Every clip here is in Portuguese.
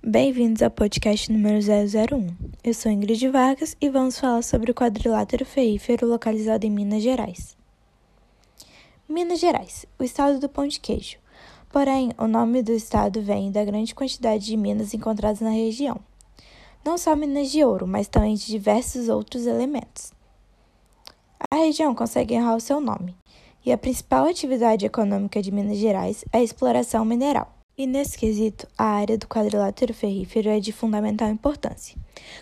Bem-vindos ao podcast número 001. Eu sou Ingrid Vargas e vamos falar sobre o quadrilátero ferrífero localizado em Minas Gerais. Minas Gerais, o estado do pão de queijo. Porém, o nome do estado vem da grande quantidade de minas encontradas na região. Não só minas de ouro, mas também de diversos outros elementos. A região consegue honrar o seu nome, e a principal atividade econômica de Minas Gerais é a exploração mineral. E nesse quesito, a área do quadrilátero ferrífero é de fundamental importância.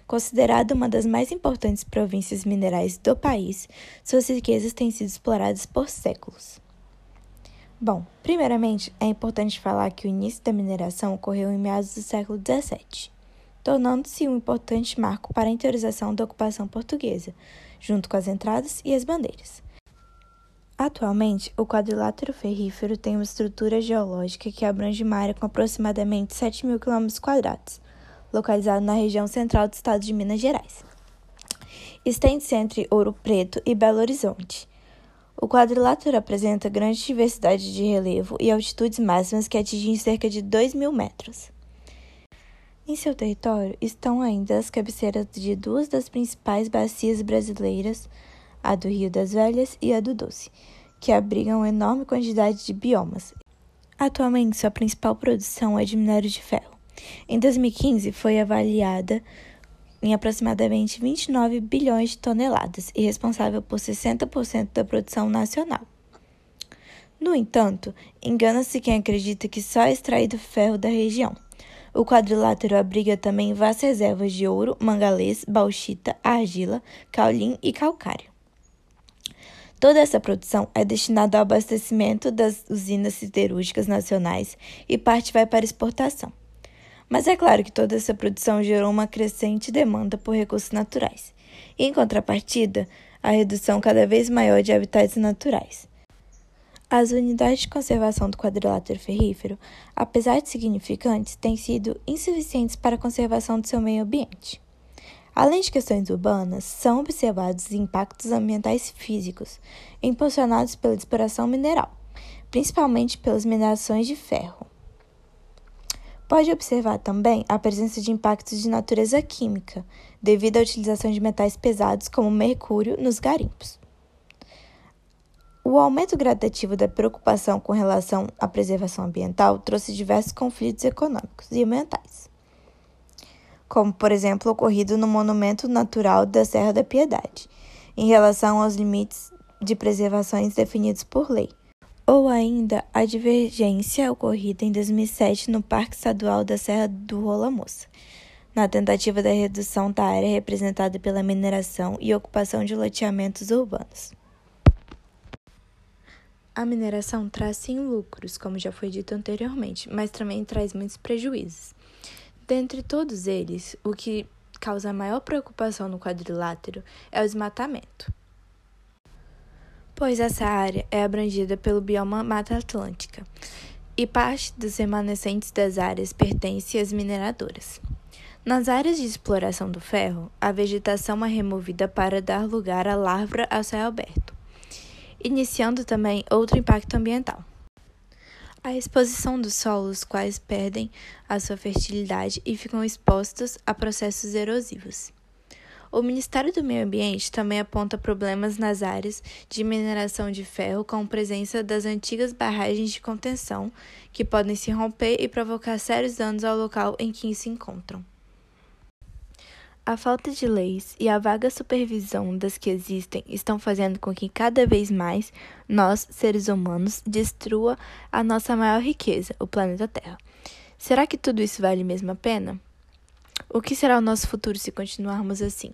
Considerada uma das mais importantes províncias minerais do país, suas riquezas têm sido exploradas por séculos. Bom, primeiramente, é importante falar que o início da mineração ocorreu em meados do século XVII, tornando-se um importante marco para a interiorização da ocupação portuguesa, junto com as entradas e as bandeiras. Atualmente, o quadrilátero ferrífero tem uma estrutura geológica que abrange uma área com aproximadamente 7 mil quadrados, localizado na região central do estado de Minas Gerais. Estende-se entre Ouro Preto e Belo Horizonte. O quadrilátero apresenta grande diversidade de relevo e altitudes máximas que atingem cerca de 2 mil metros. Em seu território estão ainda as cabeceiras de duas das principais bacias brasileiras, a do Rio das Velhas e a do Doce, que abrigam uma enorme quantidade de biomas. Atualmente, sua principal produção é de minério de ferro. Em 2015, foi avaliada em aproximadamente 29 bilhões de toneladas e responsável por 60% da produção nacional. No entanto, engana-se quem acredita que só é extraído ferro da região. O quadrilátero abriga também vastas reservas de ouro, mangalês, bauxita, argila, caulim e calcário. Toda essa produção é destinada ao abastecimento das usinas siderúrgicas nacionais e parte vai para exportação. Mas é claro que toda essa produção gerou uma crescente demanda por recursos naturais, e, em contrapartida, a redução cada vez maior de habitats naturais. As unidades de conservação do quadrilátero ferrífero, apesar de significantes, têm sido insuficientes para a conservação do seu meio ambiente. Além de questões urbanas, são observados impactos ambientais físicos impulsionados pela exploração mineral, principalmente pelas minerações de ferro. Pode observar também a presença de impactos de natureza química, devido à utilização de metais pesados como mercúrio nos garimpos. O aumento gradativo da preocupação com relação à preservação ambiental trouxe diversos conflitos econômicos e ambientais como por exemplo ocorrido no Monumento Natural da Serra da Piedade, em relação aos limites de preservações definidos por lei, ou ainda a divergência ocorrida em 2007 no Parque Estadual da Serra do Rola Moça, na tentativa da redução da área representada pela mineração e ocupação de loteamentos urbanos. A mineração traz sim lucros, como já foi dito anteriormente, mas também traz muitos prejuízos. Dentre todos eles, o que causa maior preocupação no quadrilátero é o desmatamento, pois essa área é abrangida pelo bioma Mata Atlântica e parte dos remanescentes das áreas pertence às mineradoras. Nas áreas de exploração do ferro, a vegetação é removida para dar lugar à lavra ao céu aberto, iniciando também outro impacto ambiental. A exposição dos solos, quais perdem a sua fertilidade e ficam expostos a processos erosivos. O Ministério do Meio Ambiente também aponta problemas nas áreas de mineração de ferro com presença das antigas barragens de contenção, que podem se romper e provocar sérios danos ao local em que se encontram. A falta de leis e a vaga supervisão das que existem estão fazendo com que cada vez mais nós, seres humanos, destrua a nossa maior riqueza, o planeta Terra. Será que tudo isso vale mesmo a pena? O que será o nosso futuro se continuarmos assim?